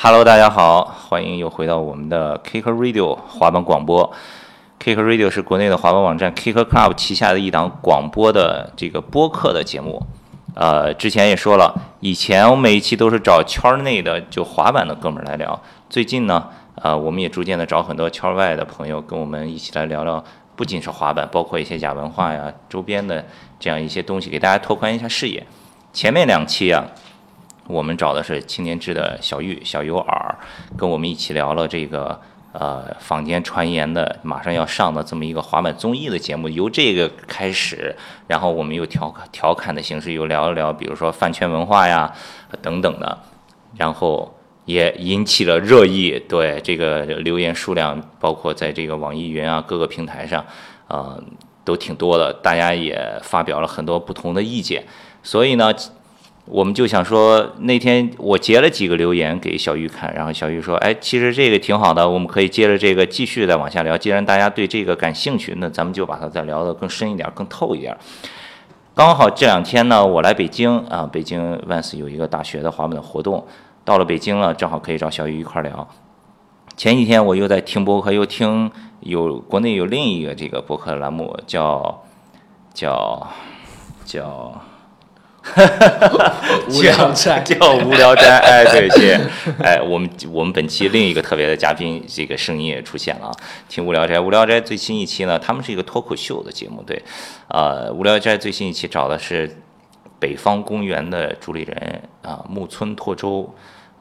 Hello，大家好，欢迎又回到我们的 Kick Radio 滑板广播。Kick Radio 是国内的滑板网站 Kick Club 旗下的一档广播的这个播客的节目。呃，之前也说了，以前我每一期都是找圈内的就滑板的哥们儿来聊。最近呢，呃，我们也逐渐的找很多圈外的朋友跟我们一起来聊聊，不仅是滑板，包括一些亚文化呀、周边的这样一些东西，给大家拓宽一下视野。前面两期啊。我们找的是青年志的小玉小尤尔，跟我们一起聊了这个呃坊间传言的马上要上的这么一个滑板综艺的节目，由这个开始，然后我们又调侃调侃的形式又聊了聊，比如说饭圈文化呀等等的，然后也引起了热议，对这个留言数量，包括在这个网易云啊各个平台上，呃都挺多的，大家也发表了很多不同的意见，所以呢。我们就想说，那天我截了几个留言给小玉看，然后小玉说：“哎，其实这个挺好的，我们可以接着这个继续再往下聊。既然大家对这个感兴趣，那咱们就把它再聊得更深一点、更透一点。”刚好这两天呢，我来北京啊，北京万斯有一个大学的滑板的活动，到了北京了，正好可以找小玉一块聊。前几天我又在听播客，又听有国内有另一个这个博客栏目，叫叫叫。无聊斋。叫无聊斋，哎，对对，哎，我们我们本期另一个特别的嘉宾，这个声音也出现了啊。听无聊斋，无聊斋最新一期呢，他们是一个脱口秀的节目，对，呃，无聊斋最新一期找的是北方公园的主理人啊，木村拓周，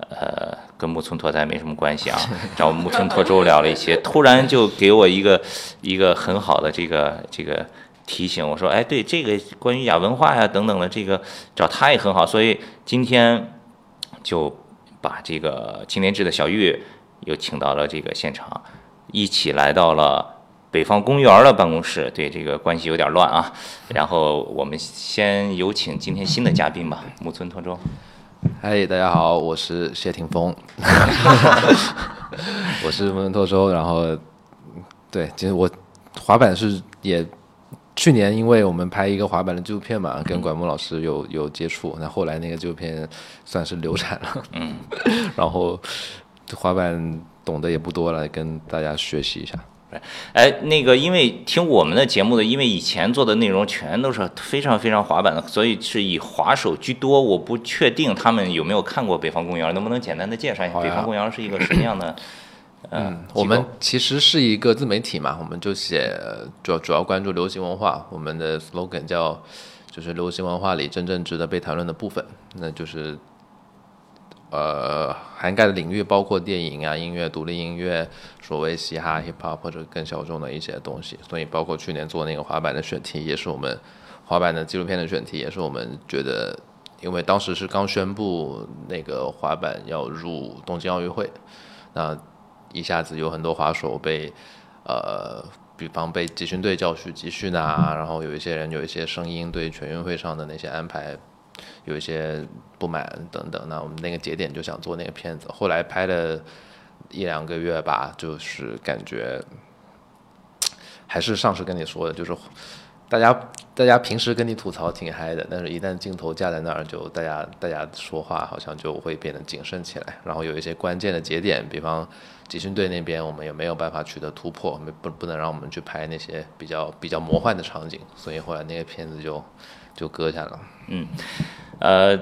呃，跟木村拓哉没什么关系啊，找木村拓周聊了一些，突然就给我一个一个很好的这个这个。提醒我说，哎，对这个关于亚文化呀等等的这个找他也很好，所以今天就把这个青年志的小玉又请到了这个现场，一起来到了北方公园的办公室。对这个关系有点乱啊，然后我们先有请今天新的嘉宾吧，木村拓周。嗨，大家好，我是谢霆锋，我是木村拓周。然后，对，其实我滑板是也。去年因为我们拍一个滑板的纪录片嘛，跟管木老师有有接触，那后来那个纪录片算是流产了，嗯，然后滑板懂得也不多了，跟大家学习一下。哎，那个因为听我们的节目的，因为以前做的内容全都是非常非常滑板的，所以是以滑手居多。我不确定他们有没有看过《北方公园》，能不能简单的介绍一下《北方公园》是一个什么样的？嗯，我们其实是一个自媒体嘛，我们就写主要主要关注流行文化。我们的 slogan 叫就是流行文化里真正值得被谈论的部分，那就是呃涵盖的领域包括电影啊、音乐、独立音乐、所谓嘻哈、hip hop 或者更小众的一些东西。所以包括去年做那个滑板的选题，也是我们滑板的纪录片的选题，也是我们觉得，因为当时是刚宣布那个滑板要入东京奥运会，那。一下子有很多滑手被，呃，比方被集训队叫去集训啊，然后有一些人有一些声音对全运会上的那些安排有一些不满等等。那我们那个节点就想做那个片子，后来拍了一两个月吧，就是感觉还是上次跟你说的，就是。大家大家平时跟你吐槽挺嗨的，但是一旦镜头架在那儿，就大家大家说话好像就会变得谨慎起来。然后有一些关键的节点，比方集训队那边，我们也没有办法取得突破，没不不能让我们去拍那些比较比较魔幻的场景，所以后来那个片子就就搁下了。嗯，呃，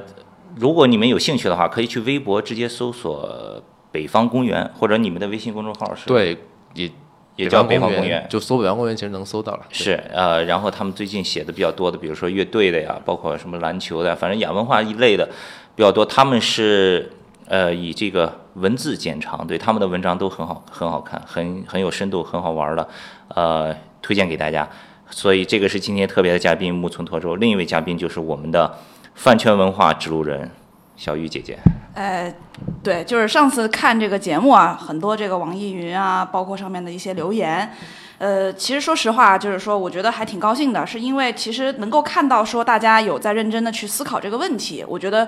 如果你们有兴趣的话，可以去微博直接搜索“北方公园”，或者你们的微信公众号是？对，也。也叫北方公园，就搜北方公园其实能搜到了。是，呃，然后他们最近写的比较多的，比如说乐队的呀，包括什么篮球的，反正亚文化一类的比较多。他们是呃以这个文字见长，对他们的文章都很好，很好看，很很有深度，很好玩的，呃，推荐给大家。所以这个是今天特别的嘉宾木村拓周，另一位嘉宾就是我们的饭圈文化指路人小玉姐姐。呃，对，就是上次看这个节目啊，很多这个网易云啊，包括上面的一些留言，呃，其实说实话，就是说，我觉得还挺高兴的，是因为其实能够看到说大家有在认真的去思考这个问题。我觉得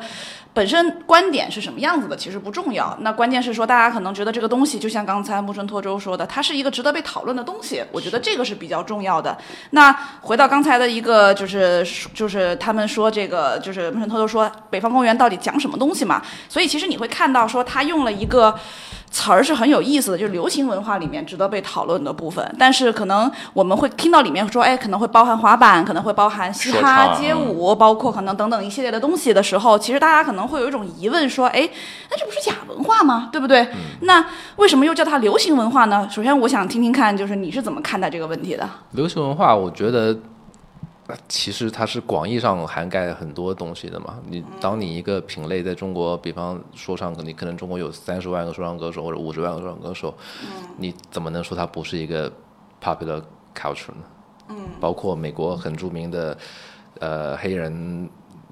本身观点是什么样子的其实不重要，那关键是说大家可能觉得这个东西，就像刚才木村拓周说的，它是一个值得被讨论的东西。我觉得这个是比较重要的。那回到刚才的一个，就是就是他们说这个，就是木村拓周说北方公园到底讲什么东西嘛？所以其实你会看到说他用了一个。词儿是很有意思的，就是流行文化里面值得被讨论的部分。但是可能我们会听到里面说，哎，可能会包含滑板，可能会包含嘻哈、街舞，包括可能等等一系列的东西的时候，其实大家可能会有一种疑问，说，哎，那这不是假文化吗？对不对？那为什么又叫它流行文化呢？首先，我想听听看，就是你是怎么看待这个问题的？流行文化，我觉得。其实它是广义上涵盖很多东西的嘛。你当你一个品类在中国，比方说唱，你可能中国有三十万个说唱歌手或者五十万个说唱歌手，你怎么能说它不是一个 popular culture 呢？嗯，包括美国很著名的呃黑人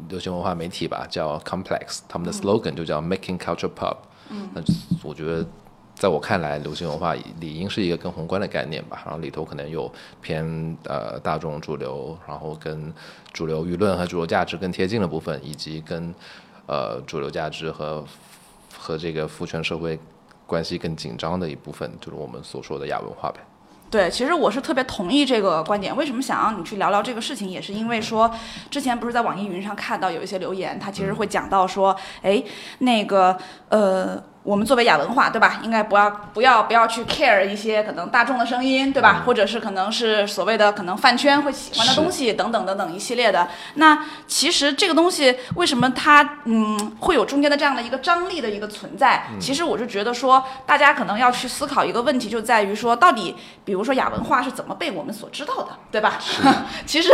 流行文化媒体吧，叫 Complex，他们的 slogan 就叫 Making Culture Pop。嗯，那我觉得。在我看来，流行文化理应是一个更宏观的概念吧，然后里头可能有偏呃大众主流，然后跟主流舆论和主流价值更贴近的部分，以及跟呃主流价值和和这个父权社会关系更紧张的一部分，就是我们所说的亚文化呗。对，其实我是特别同意这个观点。为什么想让你去聊聊这个事情，也是因为说，之前不是在网易云上看到有一些留言，他其实会讲到说，哎，那个呃。我们作为亚文化，对吧？应该不要不要不要去 care 一些可能大众的声音，对吧？或者是可能是所谓的可能饭圈会喜欢的东西等等等等一系列的。那其实这个东西为什么它嗯会有中间的这样的一个张力的一个存在？其实我是觉得说，大家可能要去思考一个问题，就在于说，到底比如说亚文化是怎么被我们所知道的，对吧？其实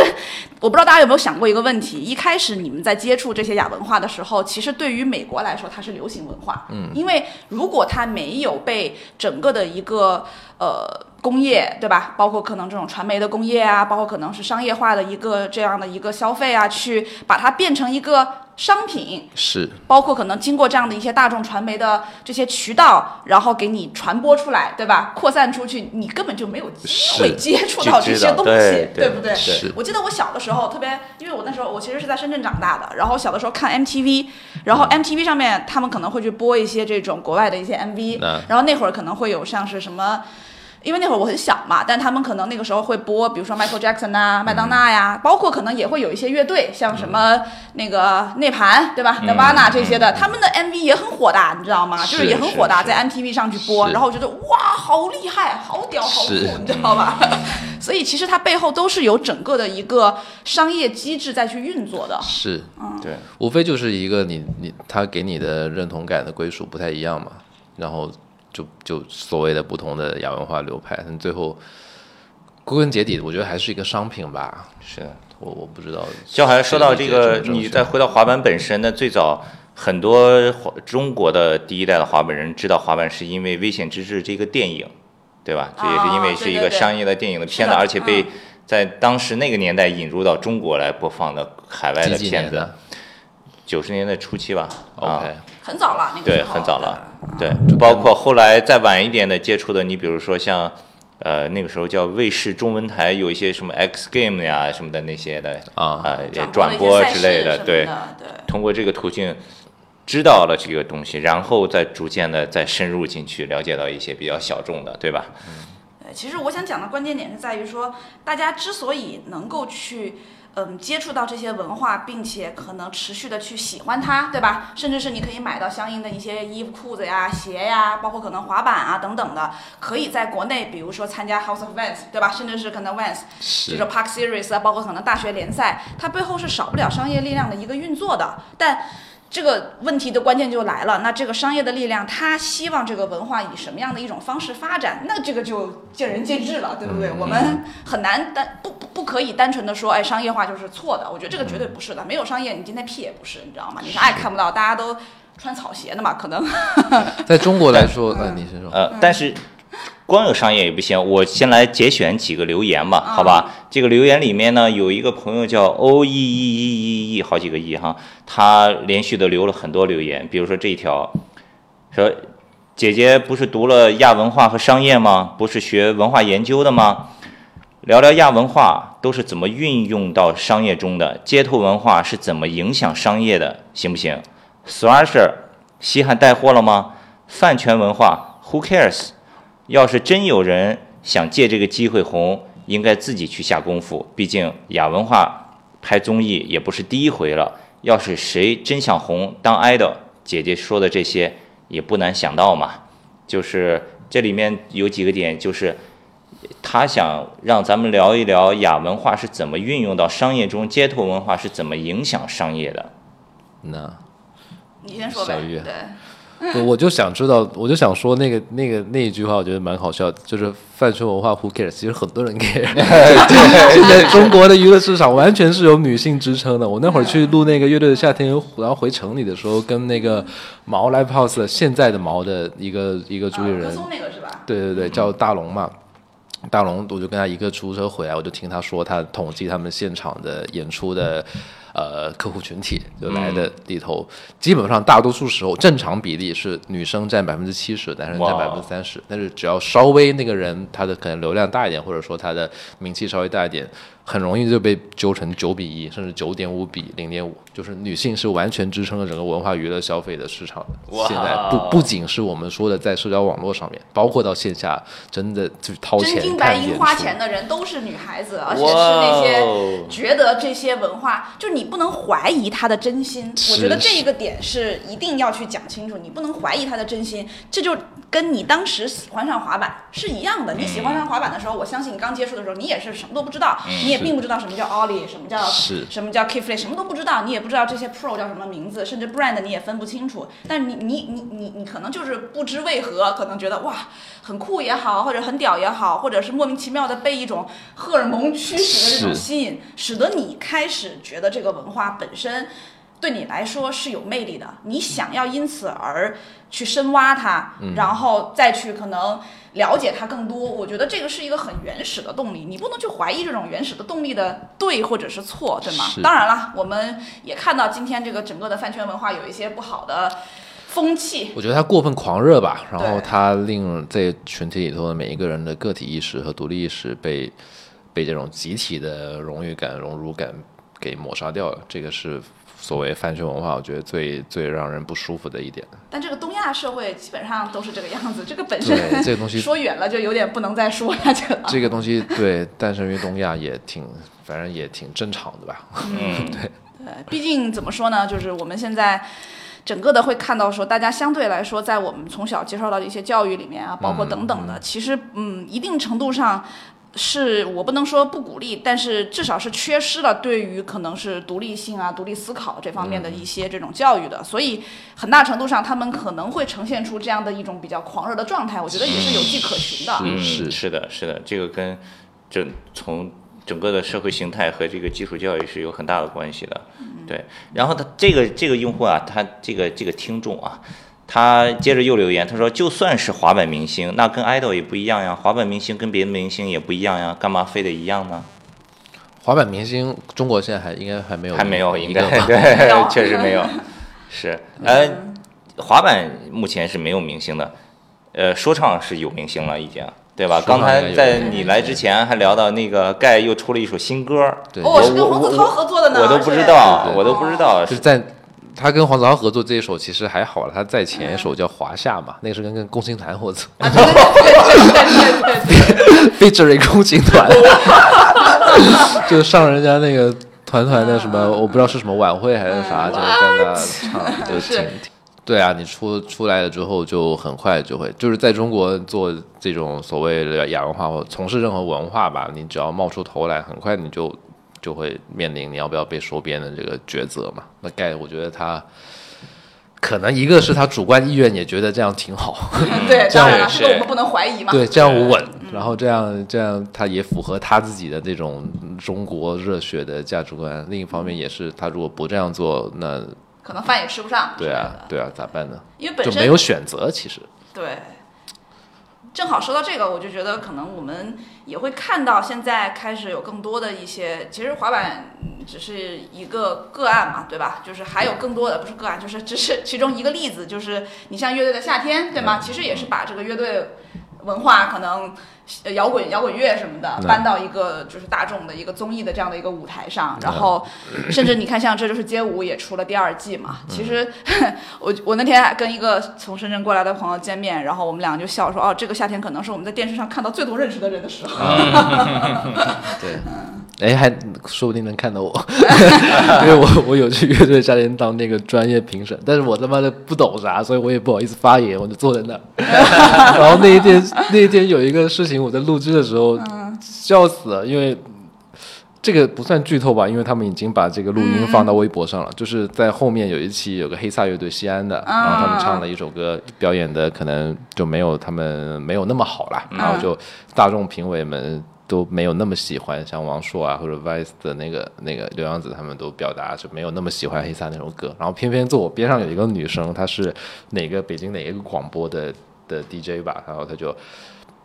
我不知道大家有没有想过一个问题：一开始你们在接触这些亚文化的时候，其实对于美国来说，它是流行文化，嗯，因为。如果它没有被整个的一个呃工业，对吧？包括可能这种传媒的工业啊，包括可能是商业化的一个这样的一个消费啊，去把它变成一个。商品是包括可能经过这样的一些大众传媒的这些渠道，然后给你传播出来，对吧？扩散出去，你根本就没有机会接触到这些东西，对不对？我记得我小的时候特别，因为我那时候我其实是在深圳长大的，然后小的时候看 MTV，然后 MTV 上面他们可能会去播一些这种国外的一些 MV，然后那会儿可能会有像是什么。因为那会儿我很小嘛，但他们可能那个时候会播，比如说 Michael Jackson 啊、麦当娜呀，包括可能也会有一些乐队，像什么那个内盘，对吧？Nirvana 这些的，他们的 MV 也很火的，你知道吗？就是也很火的，在 MTV 上去播，然后我觉得哇，好厉害，好屌，好酷，你知道吧？所以其实它背后都是有整个的一个商业机制在去运作的。是，嗯，对，无非就是一个你你他给你的认同感的归属不太一样嘛，然后。就就所谓的不同的亚文化流派，但最后归根结底，我觉得还是一个商品吧。是，我我不知道。就好像说到这个，你再回到滑板本身，那最早很多中国的第一代的滑板人知道滑板，是因为《危险之至》这个电影，对吧？这也是因为是一个商业的电影的片子，而且被在当时那个年代引入到中国来播放的海外的片子。九十年代初期吧，OK，很早了，那个对，很早了，对，包括后来再晚一点的接触的，你比如说像，呃，那个时候叫卫视中文台有一些什么 X Game 呀什么的那些的啊，转播之类的，对，通过这个途径知道了这个东西，然后再逐渐的再深入进去，了解到一些比较小众的，对吧？对，其实我想讲的关键点是在于说，大家之所以能够去。嗯，接触到这些文化，并且可能持续的去喜欢它，对吧？甚至是你可以买到相应的一些衣服、裤子呀、鞋呀，包括可能滑板啊等等的，可以在国内，比如说参加 House of Vans，对吧？甚至是可能 Vans，这种 Park Series 啊，包括可能大学联赛，它背后是少不了商业力量的一个运作的，但。这个问题的关键就来了，那这个商业的力量，它希望这个文化以什么样的一种方式发展？那这个就见仁见智了，对不对？我们很难单不不不可以单纯的说，哎，商业化就是错的。我觉得这个绝对不是的，没有商业，你今天屁也不是，你知道吗？你啥也看不到，大家都穿草鞋的嘛，可能。在中国来说，呃，你先说。呃，但是。光有商业也不行，我先来节选几个留言吧，好吧？这个留言里面呢，有一个朋友叫 O E E E E E，好几个 E 哈，他连续的留了很多留言，比如说这一条，说。姐姐不是读了亚文化和商业吗？不是学文化研究的吗？聊聊亚文化都是怎么运用到商业中的，街头文化是怎么影响商业的，行不行？Thrasher，稀罕带货了吗？饭圈文化，Who cares？要是真有人想借这个机会红，应该自己去下功夫。毕竟亚文化拍综艺也不是第一回了。要是谁真想红当 idol，姐姐说的这些也不难想到嘛。就是这里面有几个点，就是。他想让咱们聊一聊亚文化是怎么运用到商业中，街头文化是怎么影响商业的。那你先说呗。对，我就想知道，我就想说那个那个那一句话，我觉得蛮好笑的，就是饭圈文化 Who cares？其实很多人 care。现在中国的娱乐市场完全是由女性支撑的。我那会儿去录那个乐队的夏天，然后回城里的时候，跟那个毛 Live House 现在的毛的一个一个主理人，那个是吧？对对对，叫大龙嘛。大龙，我就跟他一个出租车回来，我就听他说，他统计他们现场的演出的。呃，客户群体就来的里头，基本上大多数时候正常比例是女生占百分之七十，男生占百分之三十。但是只要稍微那个人他的可能流量大一点，或者说他的名气稍微大一点，很容易就被揪成九比一，甚至九点五比零点五。就是女性是完全支撑了整个文化娱乐消费的市场的。现在不不仅是我们说的在社交网络上面，包括到线下，真的就是掏钱真金白银花钱的人都是女孩子，而且是那些觉得这些文化就你。你不能怀疑她的真心，我觉得这一个点是一定要去讲清楚。你不能怀疑她的真心，这就跟你当时喜欢上滑板是一样的。你喜欢上滑板的时候，我相信你刚接触的时候，你也是什么都不知道，你也并不知道什么叫 ollie，什么叫什么叫 kickflip，什么都不知道，你也不知道这些 pro 叫什么名字，甚至 brand 你也分不清楚。但你你你你你可能就是不知为何，可能觉得哇很酷也好，或者很屌也好，或者是莫名其妙的被一种荷尔蒙驱使的这种吸引，使得你开始觉得这个。文化本身对你来说是有魅力的，你想要因此而去深挖它，然后再去可能了解它更多。我觉得这个是一个很原始的动力，你不能去怀疑这种原始的动力的对或者是错，对吗？当然了，我们也看到今天这个整个的饭圈文化有一些不好的风气。我觉得他过分狂热吧，然后他令在群体里头的每一个人的个体意识和独立意识被被这种集体的荣誉感、荣辱感。给抹杀掉了，这个是所谓饭圈文化，我觉得最最让人不舒服的一点。但这个东亚社会基本上都是这个样子，这个本身这个东西说远了就有点不能再说下去了。这个东西对诞生于东亚也挺，反正也挺正常的吧。嗯，对对，毕竟怎么说呢，就是我们现在整个的会看到说，大家相对来说，在我们从小接受到的一些教育里面啊，包括等等的，其实嗯，一定程度上。是我不能说不鼓励，但是至少是缺失了对于可能是独立性啊、独立思考这方面的一些这种教育的，所以很大程度上他们可能会呈现出这样的一种比较狂热的状态，我觉得也是有迹可循的。嗯，是是的，是的，这个跟整从整个的社会形态和这个基础教育是有很大的关系的。对，然后他这个这个用户啊，他这个这个听众啊。他接着又留言，他说：“就算是滑板明星，那跟 idol 也不一样呀。滑板明星跟别的明星也不一样呀，干嘛非得一样呢？”滑板明星，中国现在还应该还没有，还没有，应该 对，确实没有。是，呃，滑板目前是没有明星的，呃，说唱是有明星了，已经，对吧？刚才在你来之前还聊到那个盖又出了一首新歌，哦，是跟黄子韬合作的呢，我都不知道，我都不知道是在。他跟黄子韬合作这一首其实还好了，他在前一首叫《华夏》嘛，那个是跟跟共青团合作，对对对对对，featuring 共青团，就上人家那个团团的什么，我不知道是什么晚会还是啥，就在那唱，就挺，对啊，你出出来了之后就很快就会，就是在中国做这种所谓的亚文化或从事任何文化吧，你只要冒出头来，很快你就。就会面临你要不要被收编的这个抉择嘛？那盖，我觉得他可能一个是他主观意愿也觉得这样挺好，对，这样是我们不能怀疑嘛。对，这样稳，然后这样这样他也符合他自己的这种中国热血的价值观。另一方面也是，他如果不这样做，那可能饭也吃不上。对啊，对啊，咋办呢？因为本身就没有选择，其实对。正好说到这个，我就觉得可能我们也会看到，现在开始有更多的一些，其实滑板只是一个个案嘛，对吧？就是还有更多的不是个案，就是只是其中一个例子，就是你像乐队的夏天，对吗？其实也是把这个乐队文化可能。摇滚摇滚乐什么的搬到一个就是大众的一个综艺的这样的一个舞台上，然后甚至你看像这就是街舞也出了第二季嘛。其实我我那天跟一个从深圳过来的朋友见面，然后我们两个就笑说哦，这个夏天可能是我们在电视上看到最多认识的人的时候。对。哎，还说不定能看到我，因为我我有去乐队夏天当那个专业评审，但是我他妈的不懂啥，所以我也不好意思发言，我就坐在那。然后那一天那一天有一个事情，我在录制的时候笑死了，因为这个不算剧透吧，因为他们已经把这个录音放到微博上了。就是在后面有一期有个黑撒乐队西安的，然后他们唱了一首歌，表演的可能就没有他们没有那么好了，然后就大众评委们。都没有那么喜欢，像王朔啊或者 VICE 的那个那个刘洋子，他们都表达就没有那么喜欢黑撒那首歌。然后偏偏坐我边上有一个女生，她是哪个北京哪一个广播的的 DJ 吧，然后她就。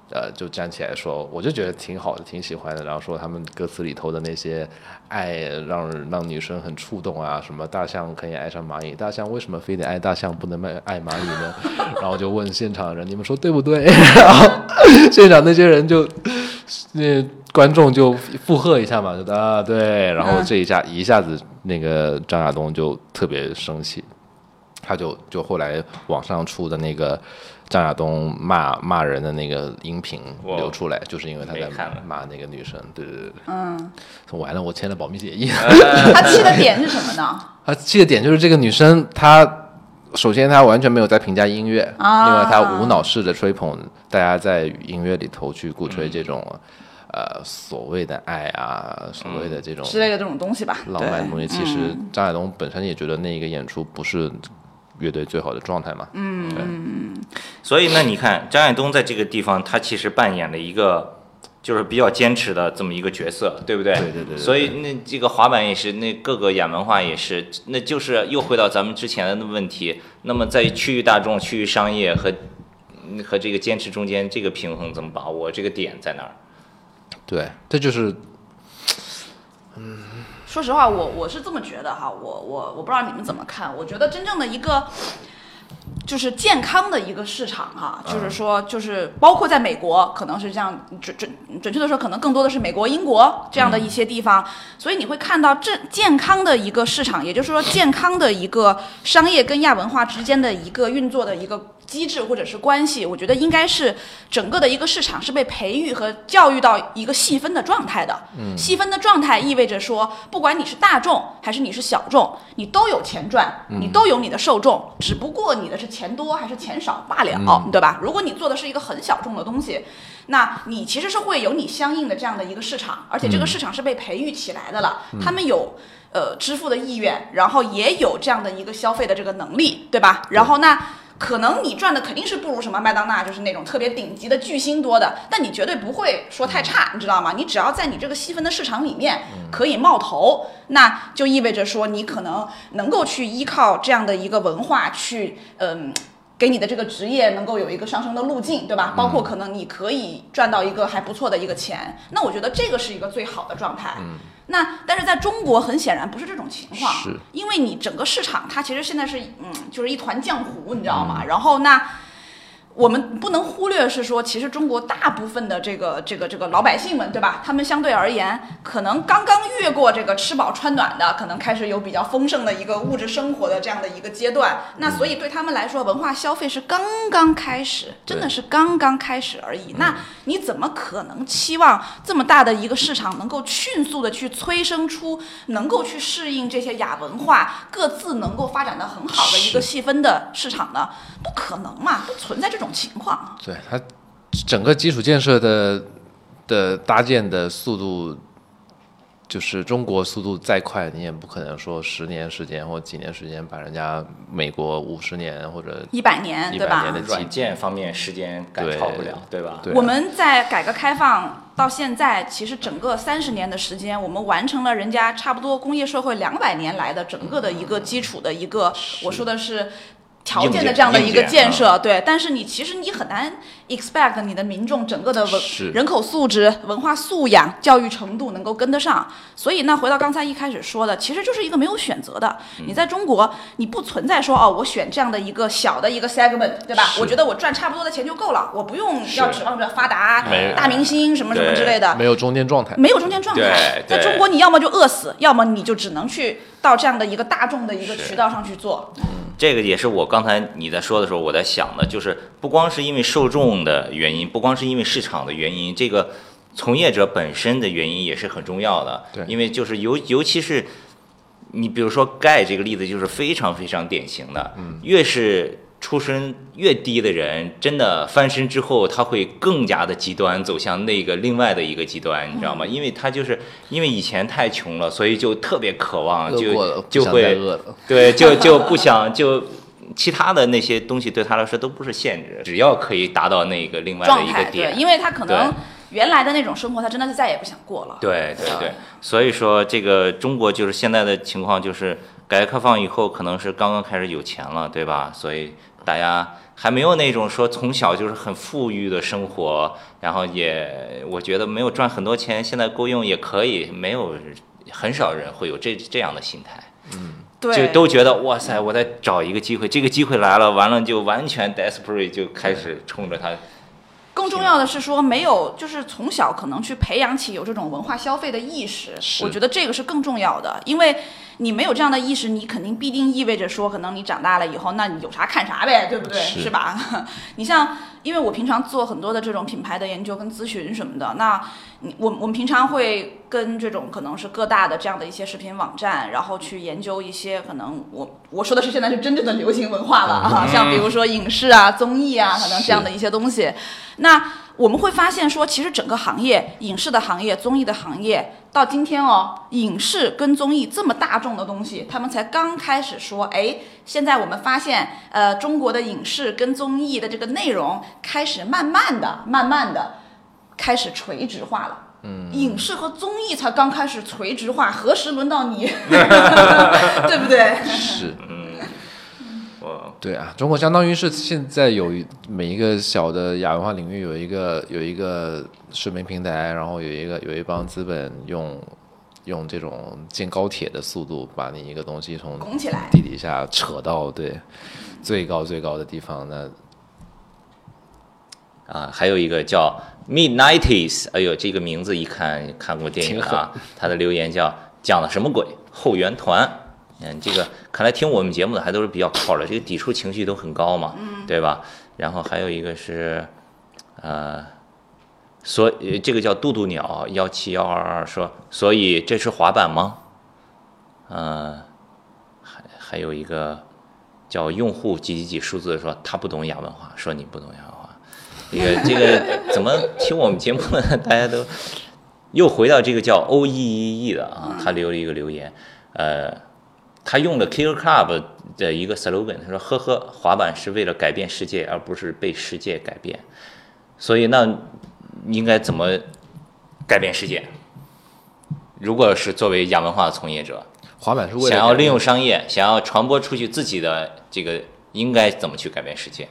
呃，就站起来说，我就觉得挺好的，挺喜欢的。然后说他们歌词里头的那些爱，让让女生很触动啊，什么大象可以爱上蚂蚁，大象为什么非得爱大象，不能爱爱蚂蚁呢？然后就问现场人，你们说对不对？然后现场那些人就那观众就附和一下嘛，就啊对。然后这一下一下子，那个张亚东就特别生气，他就就后来网上出的那个。张亚东骂骂人的那个音频流出来，就是因为他在骂那个女生。对对对嗯，完了，我签了保密协议。他气的点是什么呢？他气的点就是这个女生，她首先她完全没有在评价音乐，另外她无脑式的吹捧大家在音乐里头去鼓吹这种呃所谓的爱啊，所谓的这种之类的这种东西吧，浪漫的东西。其实张亚东本身也觉得那一个演出不是。乐队最好的状态嘛，嗯，所以那你看张亚东在这个地方，他其实扮演了一个就是比较坚持的这么一个角色，对不对？对对对。所以那这个滑板也是，那各个亚文化也是，那就是又回到咱们之前的问题。那么在区域大众、区域商业和和这个坚持中间，这个平衡怎么把握？这个点在哪儿？对，这就是，嗯。说实话，我我是这么觉得哈，我我我不知道你们怎么看。我觉得真正的一个就是健康的一个市场哈，就是说就是包括在美国，可能是这样准准准确的说，可能更多的是美国、英国这样的一些地方。所以你会看到这健康的一个市场，也就是说健康的一个商业跟亚文化之间的一个运作的一个。机制或者是关系，我觉得应该是整个的一个市场是被培育和教育到一个细分的状态的。嗯，细分的状态意味着说，不管你是大众还是你是小众，你都有钱赚，你都有你的受众，只不过你的是钱多还是钱少罢了，对吧？如果你做的是一个很小众的东西，那你其实是会有你相应的这样的一个市场，而且这个市场是被培育起来的了，他们有呃支付的意愿，然后也有这样的一个消费的这个能力，对吧？然后那。可能你赚的肯定是不如什么麦当娜，就是那种特别顶级的巨星多的，但你绝对不会说太差，你知道吗？你只要在你这个细分的市场里面可以冒头，那就意味着说你可能能够去依靠这样的一个文化去，嗯，给你的这个职业能够有一个上升的路径，对吧？包括可能你可以赚到一个还不错的一个钱，那我觉得这个是一个最好的状态。那但是在中国很显然不是这种情况，是，因为你整个市场它其实现在是嗯就是一团浆糊，你知道吗？然后那。我们不能忽略是说，其实中国大部分的这个这个这个老百姓们，对吧？他们相对而言，可能刚刚越过这个吃饱穿暖的，可能开始有比较丰盛的一个物质生活的这样的一个阶段。那所以对他们来说，文化消费是刚刚开始，真的是刚刚开始而已。那你怎么可能期望这么大的一个市场能够迅速的去催生出能够去适应这些亚文化各自能够发展的很好的一个细分的市场呢？不可能嘛，不存在这种。情况，对它整个基础建设的的搭建的速度。就是中国速度再快，你也不可能说十年时间或几年时间把人家美国五十年或者一百年，对吧？软件方面时间赶超不了，对吧？我们在改革开放到现在，其实整个三十年的时间，我们完成了人家差不多工业社会两百年来的整个的一个基础的一个，我说的是。条件的这样的一个建设，对，但是你其实你很难 expect 你的民众整个的文人口素质、文化素养、教育程度能够跟得上。所以那回到刚才一开始说的，其实就是一个没有选择的。你在中国，你不存在说哦，我选这样的一个小的一个 segment，对吧？我觉得我赚差不多的钱就够了，我不用要指望着发达大明星什么什么之类的，没有中间状态，没有中间状态。在中国，你要么就饿死，要么你就只能去到这样的一个大众的一个渠道上去做。这个也是我刚才你在说的时候，我在想的，就是不光是因为受众的原因，不光是因为市场的原因，这个从业者本身的原因也是很重要的。对，因为就是尤尤其是你比如说盖这个例子，就是非常非常典型的。嗯，越是。出身越低的人，真的翻身之后，他会更加的极端，走向那个另外的一个极端，你知道吗？因为他就是因为以前太穷了，所以就特别渴望，就就会对，就就不想就其他的那些东西对他来说都不是限制，只要可以达到那个另外的一个点，对，因为他可能原来的那种生活，他真的是再也不想过了。对对对，所以说这个中国就是现在的情况，就是改革开放以后，可能是刚刚开始有钱了，对吧？所以。大家还没有那种说从小就是很富裕的生活，然后也我觉得没有赚很多钱，现在够用也可以，没有很少人会有这这样的心态，嗯，对，就都觉得哇塞，我在找一个机会，这个机会来了，完了就完全 desperate 就开始冲着他。更重要的是说，没有就是从小可能去培养起有这种文化消费的意识，我觉得这个是更重要的，因为你没有这样的意识，你肯定必定意味着说，可能你长大了以后，那你有啥看啥呗，对不对？是吧？你像，因为我平常做很多的这种品牌的研究跟咨询什么的，那你我我们平常会跟这种可能是各大的这样的一些视频网站，然后去研究一些可能我我说的是现在是真正的流行文化了啊，像比如说影视啊、综艺啊，可能这样的一些东西。那我们会发现说，其实整个行业，影视的行业、综艺的行业，到今天哦，影视跟综艺这么大众的东西，他们才刚开始说，哎，现在我们发现，呃，中国的影视跟综艺的这个内容开始慢慢的、慢慢的开始垂直化了。嗯，影视和综艺才刚开始垂直化，何时轮到你？对不对？是。对啊，中国相当于是现在有每一个小的亚文化领域有一个有一个视频平台，然后有一个有一帮资本用用这种建高铁的速度把你一个东西从拱起来地底下扯到对最高最高的地方。那啊，还有一个叫 Mid Nineties，哎呦，这个名字一看看过电影啊，他的留言叫讲的什么鬼？后援团。嗯，这个看来听我们节目的还都是比较靠的，这个抵触情绪都很高嘛，对吧？然后还有一个是，呃，所以这个叫渡渡鸟幺七幺二二说，所以这是滑板吗？嗯，还还有一个叫用户几几几数字说他不懂亚文化，说你不懂亚文化，这个这个怎么听我们节目的大家都又回到这个叫 O E E E 的啊？他留了一个留言，呃。他用了 Kicker Club 的一个 slogan，他说：“呵呵，滑板是为了改变世界，而不是被世界改变。所以，那应该怎么改变世界？如果是作为亚文化的从业者，滑板是为了想要利用商业，想要传播出去自己的这个，应该怎么去改变世界？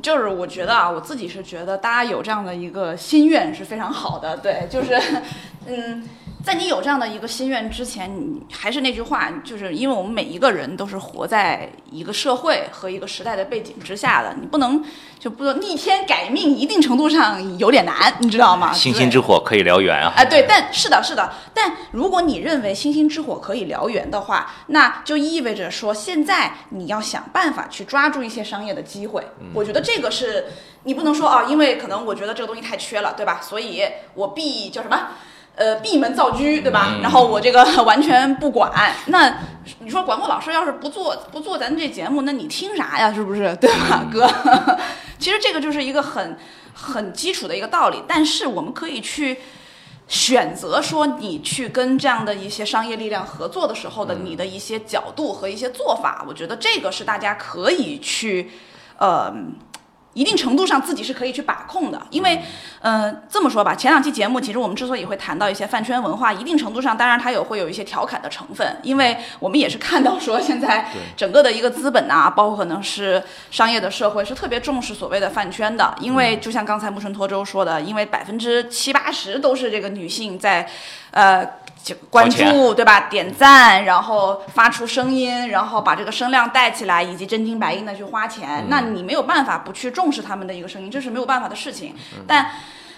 就是我觉得啊，我自己是觉得大家有这样的一个心愿是非常好的，对，就是，嗯。”在你有这样的一个心愿之前，你还是那句话，就是因为我们每一个人都是活在一个社会和一个时代的背景之下的，你不能就不能逆天改命，一定程度上有点难，你知道吗？星星之火可以燎原啊！哎，对，但是的，是的，但如果你认为星星之火可以燎原的话，那就意味着说，现在你要想办法去抓住一些商业的机会。我觉得这个是你不能说啊，因为可能我觉得这个东西太缺了，对吧？所以我必叫什么？呃，闭门造车，对吧？然后我这个完全不管。那 你说管顾老师要是不做不做咱这节目，那你听啥呀？是不是？对吧，哥？其实这个就是一个很很基础的一个道理。但是我们可以去选择说，你去跟这样的一些商业力量合作的时候的你的一些角度和一些做法。我觉得这个是大家可以去呃一定程度上自己是可以去把控的，因为，呃，这么说吧，前两期节目其实我们之所以会谈到一些饭圈文化，一定程度上当然它有会有一些调侃的成分，因为我们也是看到说现在整个的一个资本啊，包括可能是商业的社会是特别重视所谓的饭圈的，因为就像刚才木村拓周说的，因为百分之七八十都是这个女性在，呃。就关注对吧？点赞，然后发出声音，然后把这个声量带起来，以及真金白银的去花钱，那你没有办法不去重视他们的一个声音，这是没有办法的事情。但。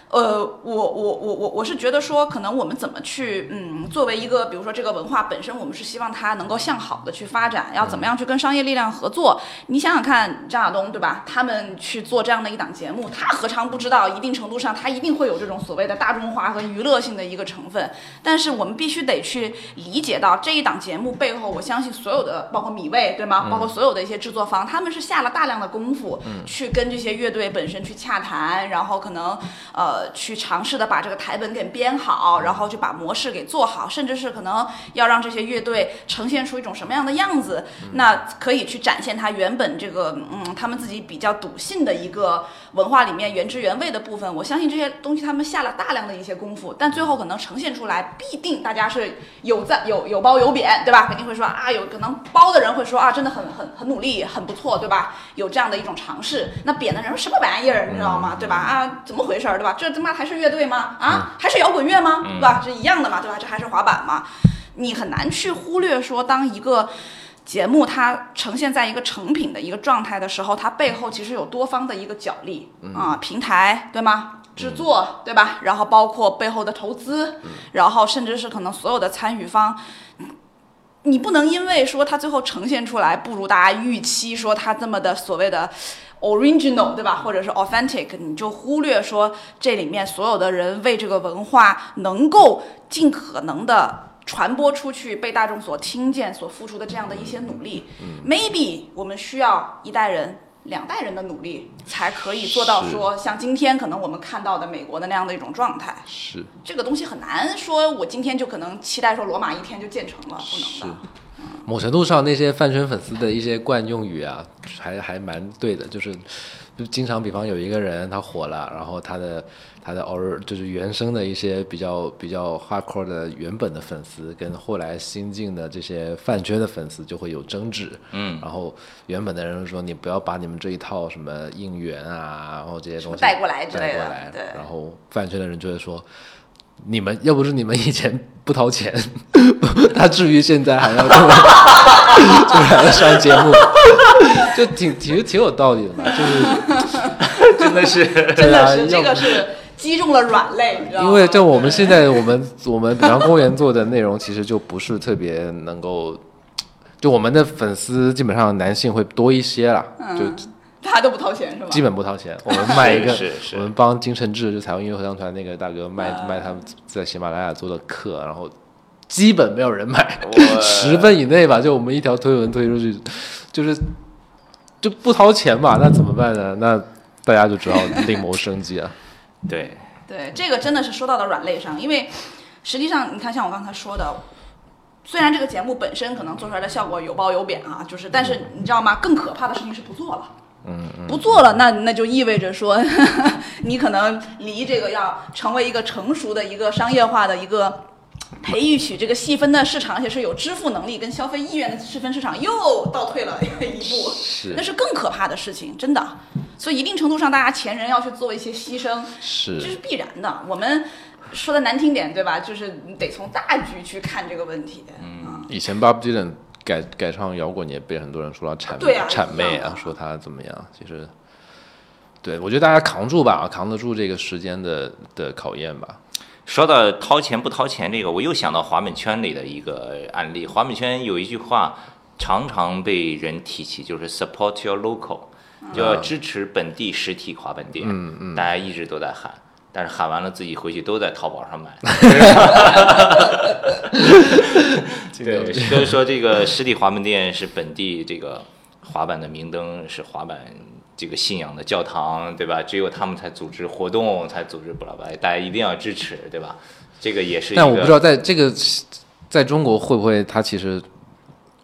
呃，我我我我我是觉得说，可能我们怎么去，嗯，作为一个，比如说这个文化本身，我们是希望它能够向好的去发展，要怎么样去跟商业力量合作？你想想看，张亚东对吧？他们去做这样的一档节目，他何尝不知道，一定程度上他一定会有这种所谓的大众化和娱乐性的一个成分。但是我们必须得去理解到这一档节目背后，我相信所有的，包括米未对吗？包括所有的一些制作方，他们是下了大量的功夫，去跟这些乐队本身去洽谈，然后可能呃。呃，去尝试的把这个台本给编好，然后就把模式给做好，甚至是可能要让这些乐队呈现出一种什么样的样子，那可以去展现他原本这个嗯，他们自己比较笃信的一个文化里面原汁原味的部分。我相信这些东西他们下了大量的一些功夫，但最后可能呈现出来，必定大家是有赞有有褒有贬，对吧？肯定会说啊，有可能褒的人会说啊，真的很很很努力，很不错，对吧？有这样的一种尝试。那贬的人说什么玩意儿，你知道吗？对吧？啊，怎么回事儿，对吧？这。这他妈还是乐队吗？啊，还是摇滚乐吗？对吧？是一样的嘛，对吧？这还是滑板嘛？你很难去忽略说，当一个节目它呈现在一个成品的一个状态的时候，它背后其实有多方的一个角力啊，平台对吗？制作对吧？然后包括背后的投资，然后甚至是可能所有的参与方，你不能因为说它最后呈现出来不如大家预期，说它这么的所谓的。Original 对吧，或者是 authentic，你就忽略说这里面所有的人为这个文化能够尽可能的传播出去，被大众所听见所付出的这样的一些努力。Maybe 我们需要一代人、两代人的努力，才可以做到说像今天可能我们看到的美国的那样的一种状态。是这个东西很难说，我今天就可能期待说罗马一天就建成了，不能的。某程度上，那些饭圈粉丝的一些惯用语啊，还还蛮对的，就是就经常，比方有一个人他火了，然后他的他的偶尔就是原生的一些比较比较 hardcore 的原本的粉丝，跟后来新进的这些饭圈的粉丝就会有争执，嗯，然后原本的人说你不要把你们这一套什么应援啊，然后这些东西带过来之类的，对，然后饭圈的人就会说。你们要不是你们以前不掏钱，他至于现在还要这么 就来上节目，就挺其实挺有道理的嘛，就是 真的是真的是这个是击中了软肋，你知道吗？因为就我们现在我们我们北方公园做的内容其实就不是特别能够，就我们的粉丝基本上男性会多一些啦，就。他都不掏钱是吧？基本不掏钱，我们卖一个，是是我们帮金承志就彩虹音乐合唱团那个大哥卖卖他们在喜马拉雅做的课，然后基本没有人买，十分以内吧，就我们一条推文推出去，就是就不掏钱嘛，那怎么办呢？那大家就只好另谋生计啊。对对，这个真的是说到了软肋上，因为实际上你看，像我刚才说的。虽然这个节目本身可能做出来的效果有褒有贬啊，就是，但是你知道吗？更可怕的事情是不做了。不做了，那那就意味着说，你可能离这个要成为一个成熟的一个商业化的一个培育起这个细分的市场，而且是有支付能力跟消费意愿的细分市场又倒退了一步。是。那是更可怕的事情，真的。所以一定程度上，大家前人要去做一些牺牲，是，这是必然的。我们。说的难听点，对吧？就是你得从大局去看这个问题。嗯，以前 Bob Dylan 改改唱摇滚也被很多人说他谄谄媚啊，说他怎么样？其实，对我觉得大家扛住吧，扛得住这个时间的的考验吧。说到掏钱不掏钱这个，我又想到滑板圈里的一个案例。滑板圈有一句话常常被人提起，就是 Support your local，就要支持本地实体滑板店。嗯嗯，大家一直都在喊。但是喊完了，自己回去都在淘宝上买。对，所以说这个实体滑板店是本地这个滑板的明灯，是滑板这个信仰的教堂，对吧？只有他们才组织活动，才组织不拉巴，大家一定要支持，对吧？这个也是。但我不知道在这个在中国会不会，它其实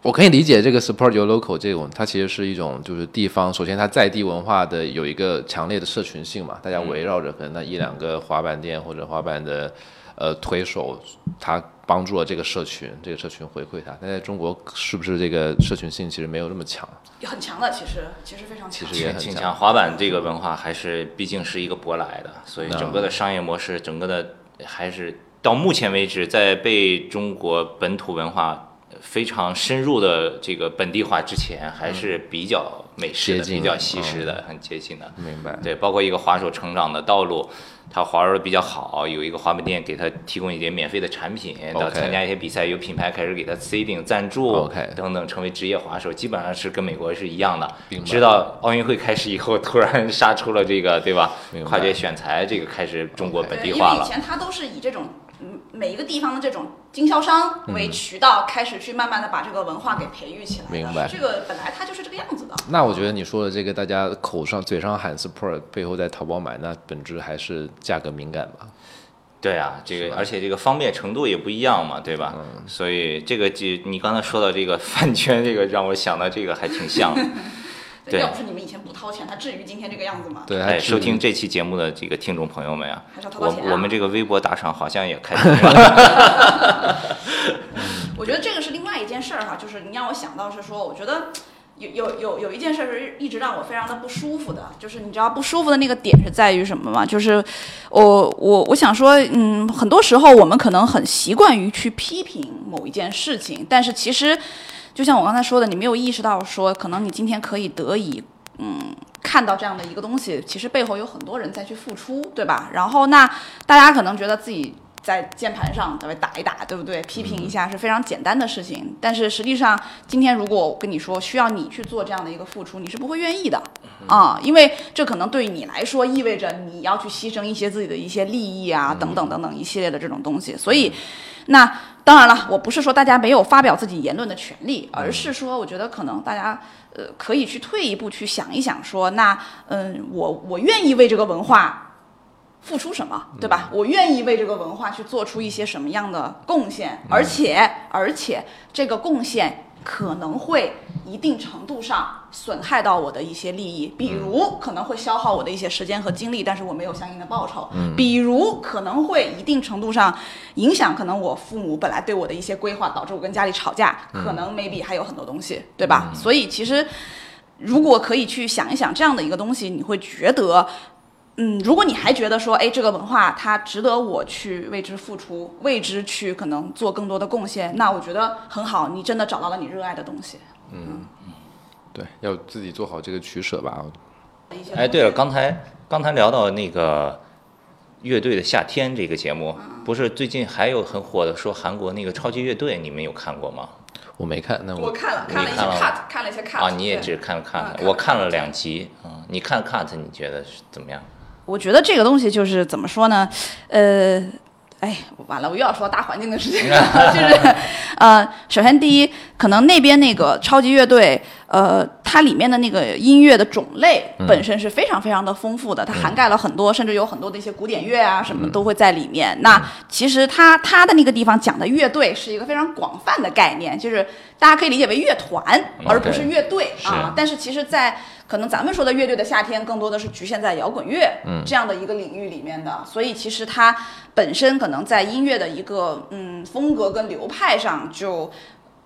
我可以理解这个 support your local 这种，它其实是一种就是地方，首先它在地文化的有一个强烈的社群性嘛，大家围绕着可能那一两个滑板店或者滑板的呃推手，他帮助了这个社群，这个社群回馈他。但在中国是不是这个社群性其实没有那么强？也很强的，其实其实非常强。其实也很挺强。滑板这个文化还是毕竟是一个舶来的，所以整个的商业模式，整个的还是到目前为止，在被中国本土文化非常深入的这个本地化之前，还是比较美式的、比较西式的、很接近的。明白。对，包括一个滑手成长的道路，他滑的比较好，有一个滑板店给他提供一些免费的产品，到参加一些比赛，有品牌开始给他 seeding 赞助 OK 等等，成为职业滑手，基本上是跟美国是一样的明。白直到奥运会开始以后，突然杀出了这个，对吧跨界选材这个开始中国本对，因为以地化了。前他都是以这种嗯每一个地方的这种经销商为渠道，开始去慢慢的把这个文化给培育起来。明白这个本来它就是这个样子的。那我觉得你说的这个，大家口上嘴上喊 support，背后在淘宝买，那本质还是价格敏感吧？对啊，这个而且这个方便程度也不一样嘛，对吧？嗯所以这个就你刚才说到这个饭圈，这个让我想到这个还挺像的。对要不是你们以前不掏钱，他至于今天这个样子吗？对，哎，收听这期节目的这个听众朋友们呀、还是要掏掏我钱啊我们这个微博打赏好像也开通了。我觉得这个是另外一件事儿哈，就是你让我想到是说，我觉得有有有有一件事儿是一直让我非常的不舒服的，就是你知道不舒服的那个点是在于什么吗？就是我我我想说，嗯，很多时候我们可能很习惯于去批评某一件事情，但是其实就像我刚才说的，你没有意识到说，可能你今天可以得以嗯。看到这样的一个东西，其实背后有很多人在去付出，对吧？然后那大家可能觉得自己在键盘上稍微打一打，对不对？批评一下是非常简单的事情，但是实际上，今天如果我跟你说需要你去做这样的一个付出，你是不会愿意的啊，因为这可能对你来说意味着你要去牺牲一些自己的一些利益啊，等等等等一系列的这种东西，所以，那当然了，我不是说大家没有发表自己言论的权利，而是说我觉得可能大家。呃，可以去退一步去想一想，说那，嗯，我我愿意为这个文化付出什么，对吧？我愿意为这个文化去做出一些什么样的贡献，而且而且这个贡献可能会一定程度上损害到我的一些利益，比如可能会消耗我的一些时间和精力，但是我没有相应的报酬。比如可能会一定程度上影响可能我父母本来对我的一些规划，导致我跟家里吵架，可能 maybe 还有很多东西，对吧？所以其实如果可以去想一想这样的一个东西，你会觉得。嗯，如果你还觉得说，哎，这个文化它值得我去为之付出，为之去可能做更多的贡献，那我觉得很好，你真的找到了你热爱的东西。对，要自己做好这个取舍吧。哎，对了，刚才刚才聊到那个乐队的夏天这个节目，不是最近还有很火的说韩国那个超级乐队，你们有看过吗？我没看，那我我看了，你看了一些 cut，看了一些 cut。啊，你也只看了 cut，、嗯我看了两集，嗯，你看 cut，你觉得是怎么样？我觉得这个东西就是怎么说呢？呃，哎，完了，我又要说大环境的事情了，就是呃，首先第一，可能那边那个超级乐队，呃，它里面的那个音乐的种类本身是非常非常的丰富的，它涵盖了很多，甚至有很多的一些古典乐啊什么都会在里面。那其实它它的那个地方讲的乐队是一个非常广泛的概念，就是大家可以理解为乐团，而不是乐队啊。但是其实，在可能咱们说的乐队的夏天，更多的是局限在摇滚乐这样的一个领域里面的，所以其实它本身可能在音乐的一个嗯风格跟流派上就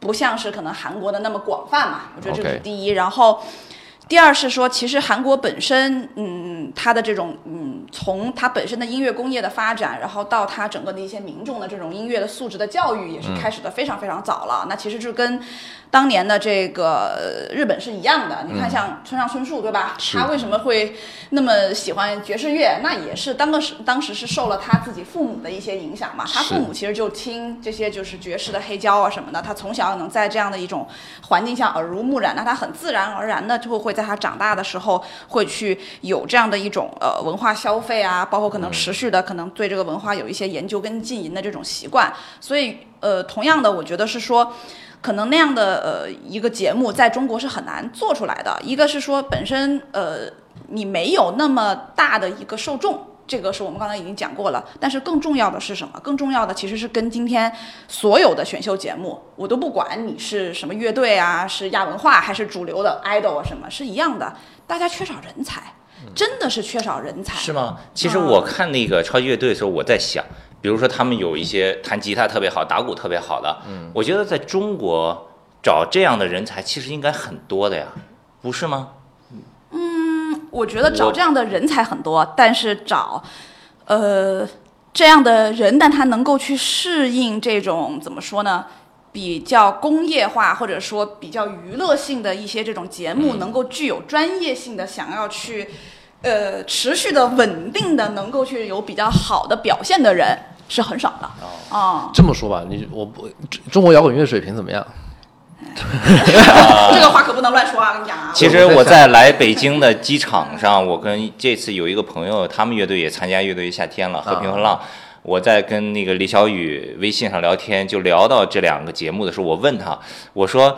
不像是可能韩国的那么广泛嘛，我觉得这个是第一。然后第二是说，其实韩国本身嗯它的这种嗯从它本身的音乐工业的发展，然后到它整个的一些民众的这种音乐的素质的教育，也是开始的非常非常早了。那其实就跟当年的这个呃日本是一样的。你看，像村上春树，对吧？他为什么会那么喜欢爵士乐？那也是当个时当时是受了他自己父母的一些影响嘛。他父母其实就听这些就是爵士的黑胶啊什么的，他从小能在这样的一种环境下耳濡目染，那他很自然而然的就会在他长大的时候会去有这样的一种呃文化消费啊，包括可能持续的可能对这个文化有一些研究跟经营的这种习惯。所以呃，同样的，我觉得是说。可能那样的呃一个节目在中国是很难做出来的。一个是说本身呃你没有那么大的一个受众这个是我们刚才已经讲过了。但是更重要的是什么？更重要的其实是跟今天所有的选秀节目，我都不管你是什么乐队啊，是亚文化还是主流的 idol 啊，什么是一样的，大家缺少人才，真的是缺少人才。是吗？其实我看那个超级乐队的时候，我在想，比如说他们有一些弹吉他特别好、打鼓特别好的，嗯，我觉得在中国找这样的人才其实应该很多的呀，不是吗？我觉得找这样的人才很多，但是找，呃，这样的人，但他能够去适应这种怎么说呢？比较工业化或者说比较娱乐性的一些这种节目，能够具有专业性的，想要去，呃，持续的、稳定的，能够去有比较好的表现的人是很少的。哦，这么说吧，你我不中国摇滚乐水平怎么样？这个话可不能乱说啊！跟你讲啊。其实我在来北京的机场上，我跟这次有一个朋友，他们乐队也参加乐队夏天了，和平和浪。我在跟那个李小雨微信上聊天，就聊到这两个节目的时候，我问他，我说。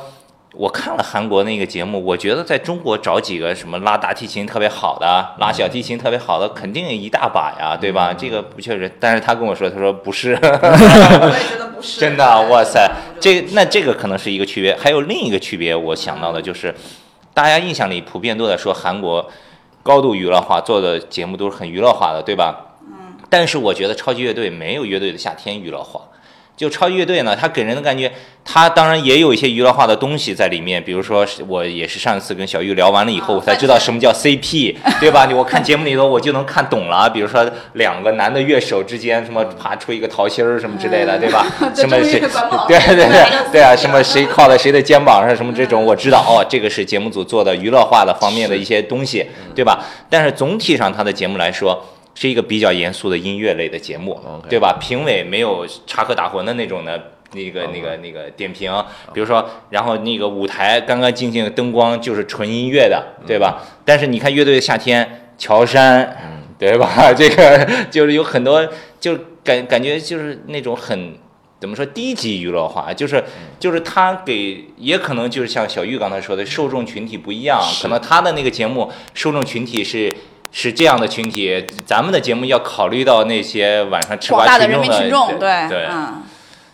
我看了韩国那个节目，我觉得在中国找几个什么拉大提琴特别好的，拉小提琴特别好的，肯定一大把呀，对吧？这个不确实，但是他跟我说，他说不是，我也觉得不是，真的，哇塞，这那这个可能是一个区别，还有另一个区别，我想到的就是，大家印象里普遍都在说韩国高度娱乐化，做的节目都是很娱乐化的，对吧？嗯。但是我觉得超级乐队没有乐队的夏天娱乐化。就超级乐队呢，它给人的感觉，它当然也有一些娱乐化的东西在里面。比如说，我也是上一次跟小玉聊完了以后，我才知道什么叫 CP，对吧？我看节目里头我就能看懂了。比如说两个男的乐手之间什么爬出一个桃心儿什么之类的，对吧？什么谁？对对对 对啊，什么谁靠在谁的肩膀上什么这种，我知道哦，这个是节目组做的娱乐化的方面的一些东西，对吧？但是总体上，它的节目来说。是一个比较严肃的音乐类的节目，对吧？评委没有插科打诨的那种的，那个、那个、那个点评。比如说，然后那个舞台干干净净，灯光就是纯音乐的，对吧？但是你看乐队的夏天，乔杉，对吧？这个就是有很多，就感感觉就是那种很怎么说低级娱乐化，就是就是他给，也可能就是像小玉刚才说的，受众群体不一样，可能他的那个节目受众群体是。是这样的群体，咱们的节目要考虑到那些晚上吃瓜群众的，对对，嗯，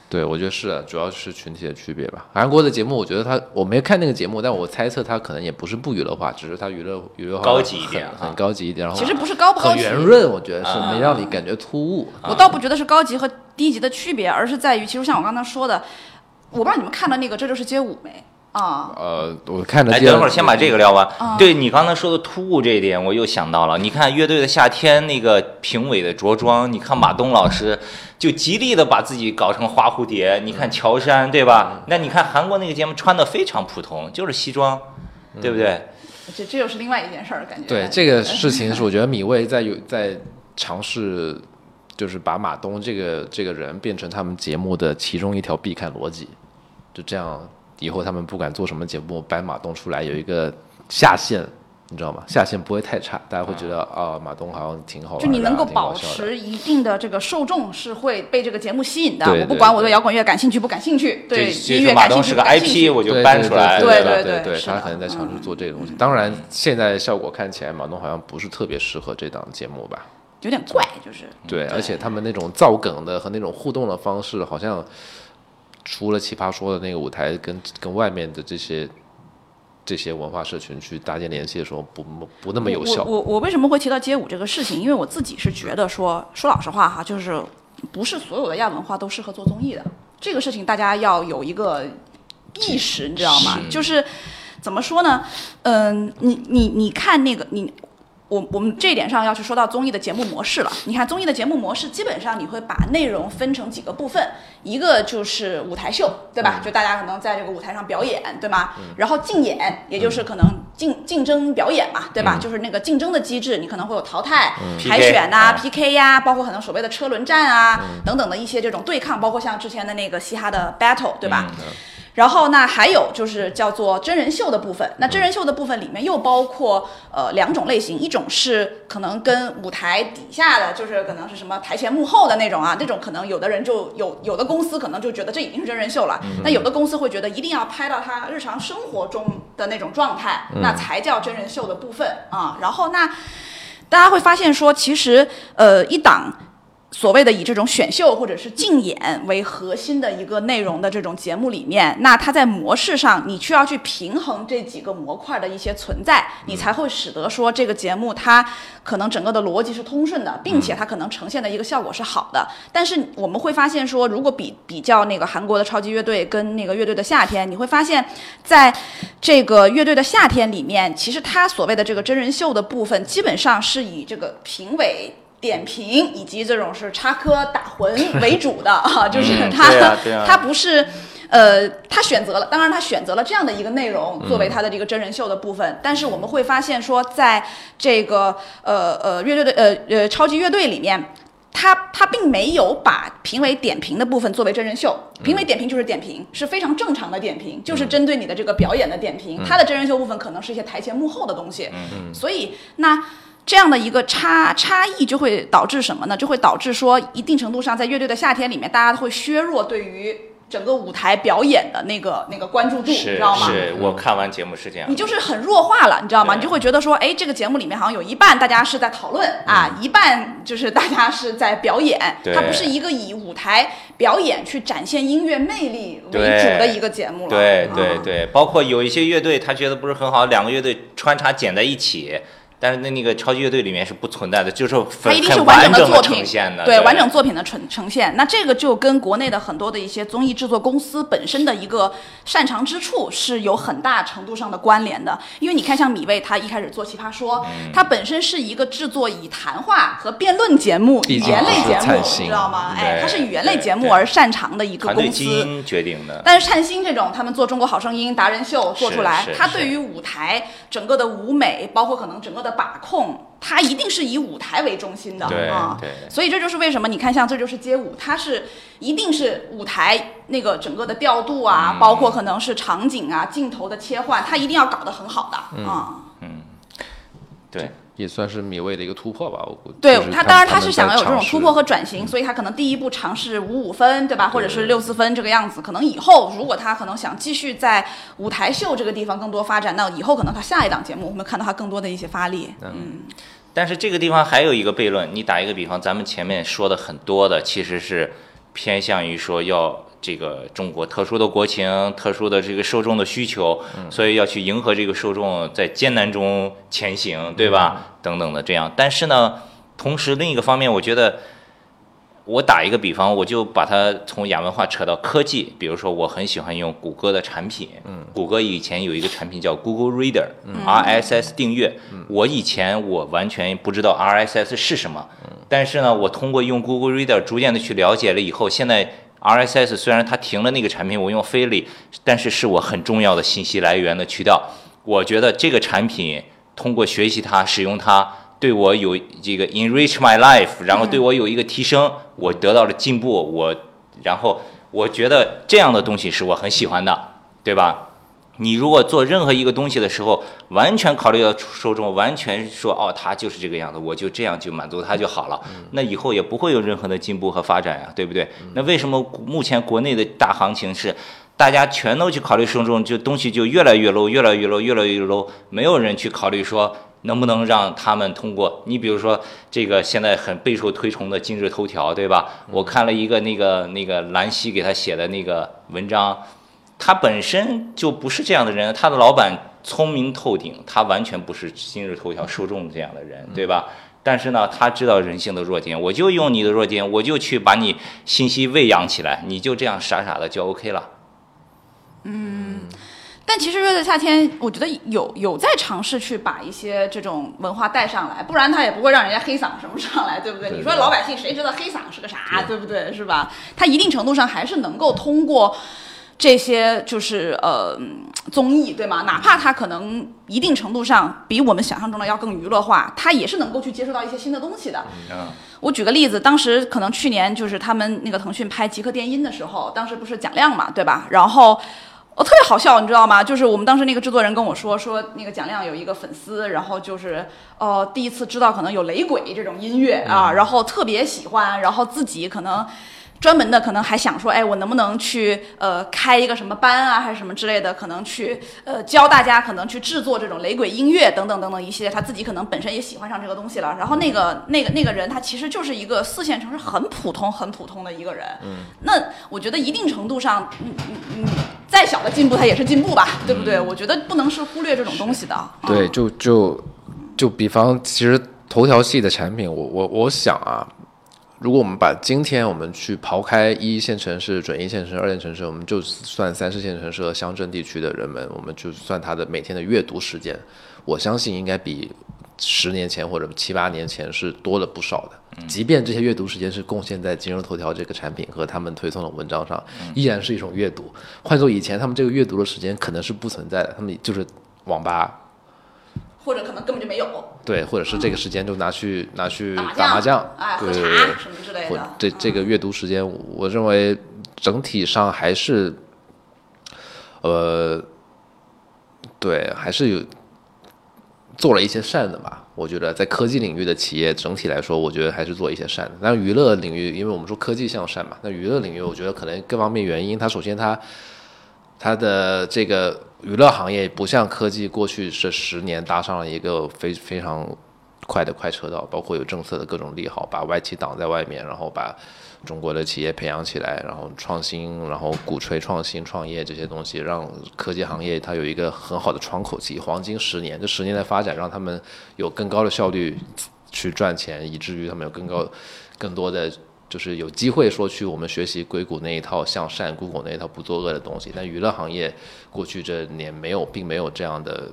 对，我觉得是，主要是群体的区别吧。韩国的节目，我觉得他我没看那个节目，但我猜测他可能也不是不娱乐化，只是他娱乐娱乐化高级一点，很高级一点。然后其实不是高不高级，很圆润，我觉得是没让你感觉突兀。我倒不觉得是高级和低级的区别，而是在于，其实像我刚才说的，我不知道你们看了那个《这就是街舞》没？啊，呃，我看着。哎，等会儿先把这个聊完。对你刚才说的突兀这一点，我又想到了。你看乐队的夏天那个评委的着装，你看马东老师就极力的把自己搞成花蝴蝶。你看乔杉，对吧？那你看韩国那个节目穿的非常普通，就是西装，对不对？这这又是另外一件事儿，感觉。对这个事情是，我觉得米未在有在尝试，就是把马东这个这个人变成他们节目的其中一条必看逻辑，就这样。以后他们不管做什么节目，搬马东出来有一个下限，你知道吗？下限不会太差，大家会觉得啊，马东好像挺好。就你能够保持一定的这个受众是会被这个节目吸引的。我不管我对摇滚乐感兴趣不感兴趣，对音乐感兴趣不感兴趣，我就搬出来。对对对对，他可能在尝试做这个东西。当然，现在效果看起来，马东好像不是特别适合这档节目吧？有点怪，就是对，而且他们那种造梗的和那种互动的方式，好像。除了奇葩说的那个舞台，跟跟外面的这些这些文化社群去搭建联系的时候，不不那么有效。我我为什么会提到街舞这个事情？因为我自己是觉得说说老实话哈，就是不是所有的亚文化都适合做综艺的。这个事情大家要有一个意识，你知道吗？就是怎么说呢？嗯，你你你看那个你。我我们这一点上要去说到综艺的节目模式了。你看综艺的节目模式，基本上你会把内容分成几个部分，一个就是舞台秀，对吧？就大家可能在这个舞台上表演，对吗？然后竞演，也就是可能竞竞争表演嘛，对吧？就是那个竞争的机制，你可能会有淘汰、海选呐、PK 呀，包括可能所谓的车轮战啊等等的一些这种对抗，包括像之前的那个嘻哈的 battle，对吧？然后那还有就是叫做真人秀的部分，那真人秀的部分里面又包括呃两种类型，一种是可能跟舞台底下的，就是可能是什么台前幕后的那种啊，那种可能有的人就有有的公司可能就觉得这已经是真人秀了，那有的公司会觉得一定要拍到他日常生活中的那种状态，那才叫真人秀的部分啊。然后那大家会发现说，其实呃一档。所谓的以这种选秀或者是竞演为核心的一个内容的这种节目里面，那它在模式上，你需要去平衡这几个模块的一些存在，你才会使得说这个节目它可能整个的逻辑是通顺的，并且它可能呈现的一个效果是好的。但是我们会发现说，如果比比较那个韩国的超级乐队跟那个乐队的夏天，你会发现在这个乐队的夏天里面，其实它所谓的这个真人秀的部分，基本上是以这个评委。点评以及这种是插科打诨 为主的啊，就是他他不是，呃，他选择了，当然他选择了这样的一个内容作为他的这个真人秀的部分，但是我们会发现说，在这个呃呃乐队的呃呃超级乐队里面，他他并没有把评委点评的部分作为真人秀，评委点评就是点评，是非常正常的点评，就是针对你的这个表演的点评，他的真人秀部分可能是一些台前幕后的东西，嗯。所以那。这样的一个差差异就会导致什么呢？就会导致说，一定程度上在乐队的夏天里面，大家都会削弱对于整个舞台表演的那个 那个关注度，你知道吗？是我看完节目是这样，你就是很弱化了，你知道吗？你就会觉得说，哎，这个节目里面好像有一半大家是在讨论啊，一半就是大家是在表演，它不是一个以舞台表演去展现音乐魅力为主的一个节目了。对对对，包括有一些乐队他觉得不是很好，两个乐队穿插剪在一起。但是那那个超级乐队里面是不存在的，就是它一定是完整的作品，对完整作品的呈呈现。那这个就跟国内的很多的一些综艺制作公司本身的一个擅长之处是有很大程度上的关联的。因为你看，像米未他一开始做《奇葩说》，他本身是一个制作以谈话和辩论节目、语言类节目，你知道吗？哎，他是语言类节目而擅长的一个公司。决定的。但是灿星这种，他们做《中国好声音》达人秀做出来，他对于舞台整个的舞美，包括可能整个的把控。它一定是以舞台为中心的啊，对所以这就是为什么你看，像这就是街舞，它是一定是舞台那个整个的调度啊，包括可能是场景啊、镜头的切换，它一定要搞得很好的啊。嗯，对。也算是米未的一个突破吧，我估计。对他，当然他是想要有这种突破和转型，所以他可能第一步尝试五五分，对吧？或者是六四分这个样子。可能以后如果他可能想继续在舞台秀这个地方更多发展，那以后可能他下一档节目我们看到他更多的一些发力。嗯。但是这个地方还有一个悖论，你打一个比方，咱们前面说的很多的其实是偏向于说要。这个中国特殊的国情，特殊的这个受众的需求，所以要去迎合这个受众，在艰难中前行，对吧？等等的这样。但是呢，同时另一个方面，我觉得，我打一个比方，我就把它从亚文化扯到科技。比如说，我很喜欢用谷歌的产品，谷歌以前有一个产品叫 Google Reader，RSS 订阅。我以前我完全不知道 RSS 是什么，但是呢，我通过用 Google Reader 逐渐的去了解了以后，现在。RSS 虽然它停了那个产品，我用飞利，但是是我很重要的信息来源的渠道。我觉得这个产品通过学习它、使用它，对我有这个 enrich my life，然后对我有一个提升，我得到了进步。我然后我觉得这样的东西是我很喜欢的，对吧？你如果做任何一个东西的时候，完全考虑到受众，完全说哦，他就是这个样子，我就这样就满足他就好了，那以后也不会有任何的进步和发展呀，对不对？那为什么目前国内的大行情是大家全都去考虑受众，就东西就越来越 low，越来越 low，越来越 low，没有人去考虑说能不能让他们通过你比如说这个现在很备受推崇的今日头条，对吧？我看了一个那个那个兰溪给他写的那个文章。他本身就不是这样的人，他的老板聪明透顶，他完全不是今日头条受众这样的人，对吧？但是呢，他知道人性的弱点，我就用你的弱点，我就去把你信息喂养起来，你就这样傻傻的就 OK 了。嗯，但其实热的夏天，我觉得有有在尝试去把一些这种文化带上来，不然他也不会让人家黑嗓什么上来，对不对？你说老百姓谁知道黑嗓是个啥，对不对？是吧？他一定程度上还是能够通过。这些就是呃综艺对吗？哪怕它可能一定程度上比我们想象中的要更娱乐化，它也是能够去接触到一些新的东西的。我举个例子，当时可能去年就是他们那个腾讯拍《极客电音》的时候，当时不是蒋亮嘛，对吧？然后我特别好笑，你知道吗？就是我们当时那个制作人跟我说，说那个蒋亮有一个粉丝，然后就是呃第一次知道可能有雷鬼这种音乐啊，然后特别喜欢，然后自己可能。专门的可能还想说，哎，我能不能去呃开一个什么班啊，还是什么之类的，可能去呃教大家可能去制作这种雷鬼音乐等等等等一系列，他自己可能本身也喜欢上这个东西了。然后那个那个那个人，他其实就是一个四线城市很普通很普通的一个人。嗯，那我觉得一定程度上，嗯嗯嗯，再小的进步他也是进步吧，对不对？我觉得不能是忽略这种东西的。对，就就就比方，其实头条系的产品，我我我想啊。如果我们把今天我们去刨开一线城市、准一线城市、二线城市，我们就算三四线城市和乡镇地区的人们，我们就算他的每天的阅读时间，我相信应该比十年前或者七八年前是多了不少的。即便这些阅读时间是贡献在今日头条这个产品和他们推送的文章上，依然是一种阅读。换做以前，他们这个阅读的时间可能是不存在的，他们就是网吧。或者可能根本就没有，对，或者是这个时间就拿去拿去打麻将，哎，喝茶什么之类的。这这个阅读时间，我认为整体上还是，呃，对，还是有做了一些善的吧。我觉得在科技领域的企业整体来说，我觉得还是做一些善的。但是娱乐领域，因为我们说科技向善嘛，那娱乐领域，我觉得可能各方面原因，它首先它它的这个。娱乐行业不像科技，过去这十年搭上了一个非非常快的快车道，包括有政策的各种利好，把外企挡在外面，然后把中国的企业培养起来，然后创新，然后鼓吹创新创业这些东西，让科技行业它有一个很好的窗口期，黄金十年，这十年的发展让他们有更高的效率去赚钱，以至于他们有更高、更多的。就是有机会说去我们学习硅谷那一套向善，Google 那一套不作恶的东西，但娱乐行业过去这年没有，并没有这样的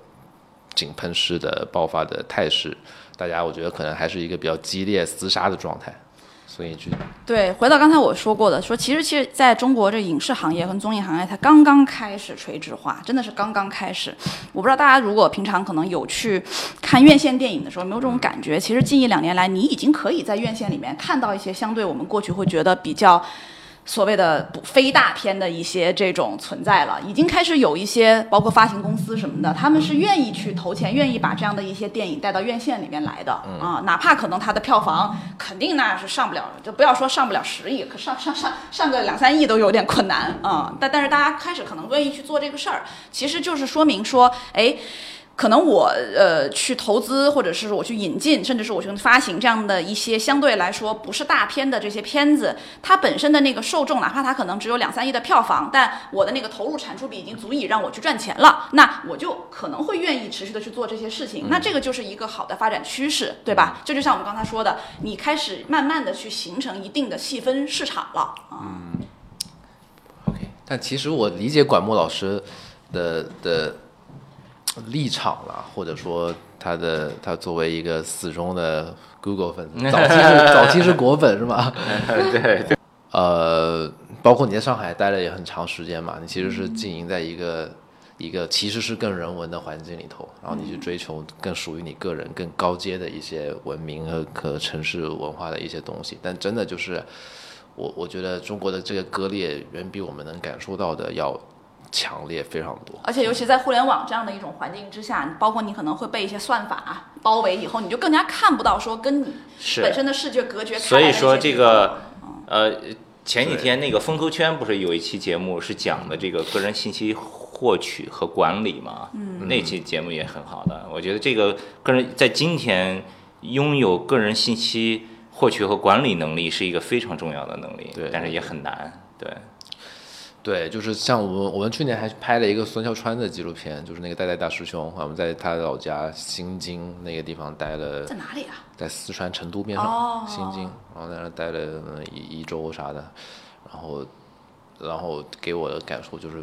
井喷式的爆发的态势，大家我觉得可能还是一个比较激烈厮杀的状态。所以就，对，回到刚才我说过的，说其实其实在中国这影视行业和综艺行业，它刚刚开始垂直化，真的是刚刚开始。我不知道大家如果平常可能有去看院线电影的时候，没有这种感觉。其实近一两年来，你已经可以在院线里面看到一些相对我们过去会觉得比较。所谓的不非大片的一些这种存在了，已经开始有一些包括发行公司什么的，他们是愿意去投钱，愿意把这样的一些电影带到院线里面来的啊，哪怕可能它的票房肯定那是上不了，就不要说上不了十亿，可上上上上个两三亿都有点困难啊。但但是大家开始可能愿意去做这个事儿，其实就是说明说，哎。可能我呃去投资，或者是我去引进，甚至是我去发行这样的一些相对来说不是大片的这些片子，它本身的那个受众，哪怕它可能只有两三亿的票房，但我的那个投入产出比已经足以让我去赚钱了，那我就可能会愿意持续的去做这些事情。那这个就是一个好的发展趋势，对吧？这就像我们刚才说的，你开始慢慢的去形成一定的细分市场了。嗯。OK，但其实我理解管木老师的的。立场了，或者说他的他作为一个死忠的 Google 粉丝，早期是早期是果粉是吗？对，呃，包括你在上海待了也很长时间嘛，你其实是经营在一个一个其实是更人文的环境里头，然后你去追求更属于你个人更高阶的一些文明和和城市文化的一些东西，但真的就是我我觉得中国的这个割裂远比我们能感受到的要。强烈非常多，而且尤其在互联网这样的一种环境之下，包括你可能会被一些算法包围以后，你就更加看不到说跟你本身的视觉隔绝。所以说这个，呃，前几天那个风投圈不是有一期节目是讲的这个个人信息获取和管理嘛？嗯，那期节目也很好的。我觉得这个个人在今天拥有个人信息获取和管理能力是一个非常重要的能力，对，但是也很难，对。对，就是像我们，我们去年还拍了一个孙笑川的纪录片，就是那个代代大师兄，我们在他的老家新津那个地方待了，在哪里啊？在四川成都边上，新津，然后在那待了一一周啥的，然后，然后给我的感受就是，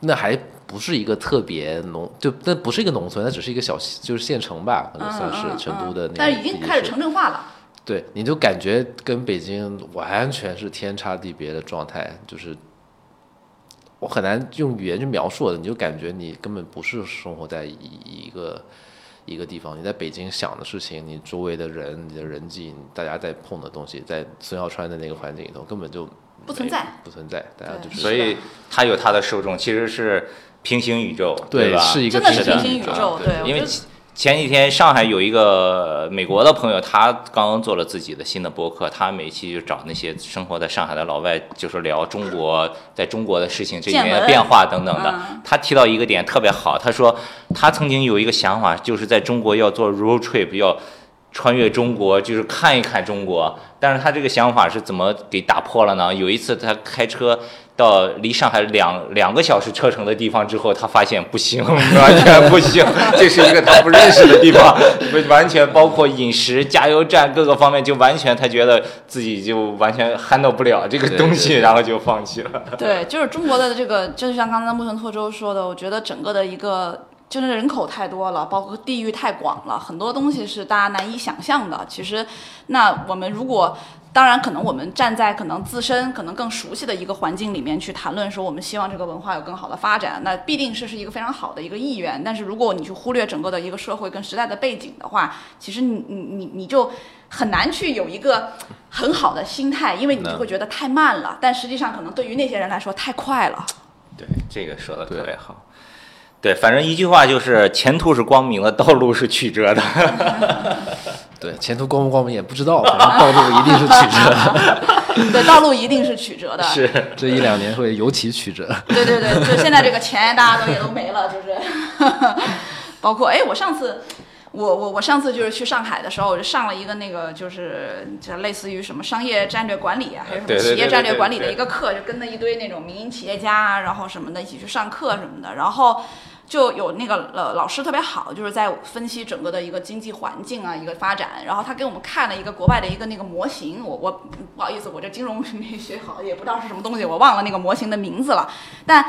那还不是一个特别农，就那不是一个农村，那只是一个小就是县城吧，可能算是成都的那个，但是已经开始城镇化了。对，你就感觉跟北京完全是天差地别的状态，就是。我很难用语言去描述的，你就感觉你根本不是生活在一一个一个地方。你在北京想的事情，你周围的人、你的人际，大家在碰的东西，在孙耀川的那个环境里头根本就不存在，不存在。大家就是，所以他有他的受众，其实是平行宇宙，对吧？是一个真的是平行宇宙，对，因为前几天上海有一个美国的朋友，他刚刚做了自己的新的博客，他每期就找那些生活在上海的老外，就是聊中国在中国的事情，这里面的变化等等的。他提到一个点特别好，他说他曾经有一个想法，就是在中国要做 road trip，要穿越中国，就是看一看中国。但是他这个想法是怎么给打破了呢？有一次他开车。到离上海两两个小时车程的地方之后，他发现不行，完全不行。这是一个他不认识的地方，完全包括饮食、加油站各个方面，就完全他觉得自己就完全 handle 不了这个东西，然后就放弃了。对，就是中国的这个，就是像刚才木村拓周说的，我觉得整个的一个就是人口太多了，包括地域太广了，很多东西是大家难以想象的。其实，那我们如果当然，可能我们站在可能自身可能更熟悉的一个环境里面去谈论，说我们希望这个文化有更好的发展，那必定是是一个非常好的一个意愿。但是如果你去忽略整个的一个社会跟时代的背景的话，其实你你你你就很难去有一个很好的心态，因为你就会觉得太慢了。但实际上，可能对于那些人来说太快了。对，这个说的特别好。对，反正一句话就是前途是光明的，道路是曲折的。对，前途光不光明也不知道，反正道路一定是曲折的。对，道路一定是曲折的。是，这一两年会尤其曲折。对对对，就现在这个钱大家都也都没了，就是。包括哎，我上次，我我我上次就是去上海的时候，我就上了一个那个就是就类似于什么商业战略管理啊，还是什么企业战略管理的一个课，就跟着一堆那种民营企业家，然后什么的一起去上课什么的，然后。就有那个呃老师特别好，就是在分析整个的一个经济环境啊，一个发展。然后他给我们看了一个国外的一个那个模型，我我不好意思，我这金融没学好，也不知道是什么东西，我忘了那个模型的名字了。但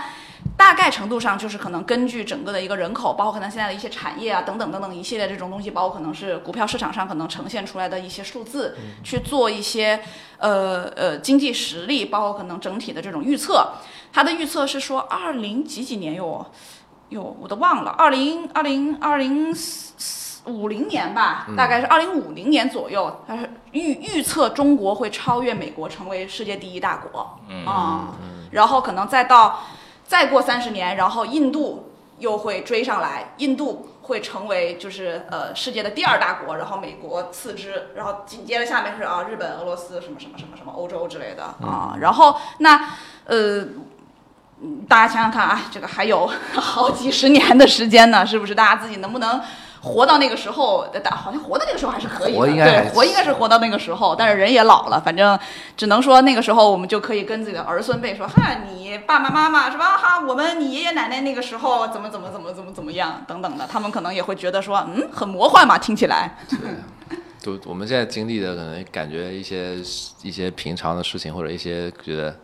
大概程度上就是可能根据整个的一个人口，包括可能现在的一些产业啊等等等等一系列这种东西，包括可能是股票市场上可能呈现出来的一些数字，去做一些呃呃经济实力，包括可能整体的这种预测。他的预测是说二零几几年哟。哟，我都忘了，二零二零二零五零年吧，大概是二零五零年左右，他是预预测中国会超越美国，成为世界第一大国啊，然后可能再到再过三十年，然后印度又会追上来，印度会成为就是呃世界的第二大国，然后美国次之，然后紧接着下面是啊日本、俄罗斯什么什么什么什么欧洲之类的啊，然后那呃。大家想想看啊，这个还有 好几十年的时间呢，是不是？大家自己能不能活到那个时候？好像活到那个时候还是可以的，对，活应该是活到那个时候，但是人也老了，反正只能说那个时候我们就可以跟自己的儿孙辈说：“哈，你爸爸妈妈是吧？哈，我们你爷爷奶奶那个时候怎么怎么怎么怎么怎么样等等的。”他们可能也会觉得说：“嗯，很魔幻嘛，听起来。”就我们现在经历的，可能感觉一些一些平常的事情，或者一些觉得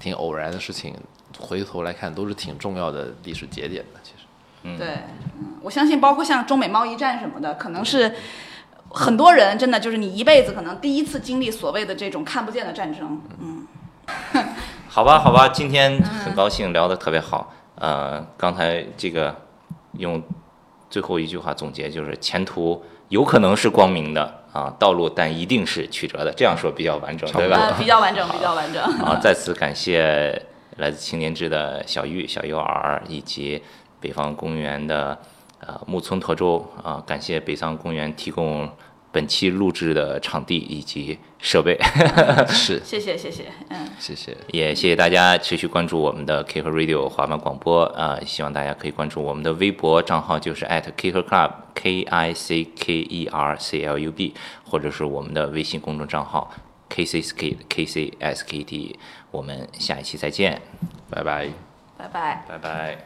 挺偶然的事情。回头来看，都是挺重要的历史节点的。其实，嗯，对，嗯，我相信，包括像中美贸易战什么的，可能是很多人真的就是你一辈子可能第一次经历所谓的这种看不见的战争。嗯，好吧，好吧，今天很高兴聊得特别好。呃，刚才这个用最后一句话总结，就是前途有可能是光明的啊，道路但一定是曲折的。这样说比较完整，对吧？比较完整，比较完整。啊，再次感谢。来自青年志的小玉、小 U R 以及北方公园的呃木村拓周啊，感谢北方公园提供本期录制的场地以及设备。是，谢谢谢谢，嗯，谢谢，也谢谢大家持续关注我们的 Kicker Radio 滑板广播啊，希望大家可以关注我们的微博账号，就是 at Kicker Club K I C K E R C L U B，或者是我们的微信公众账号 K C S K K C S K T。我们下一期再见。拜拜。拜拜。拜拜。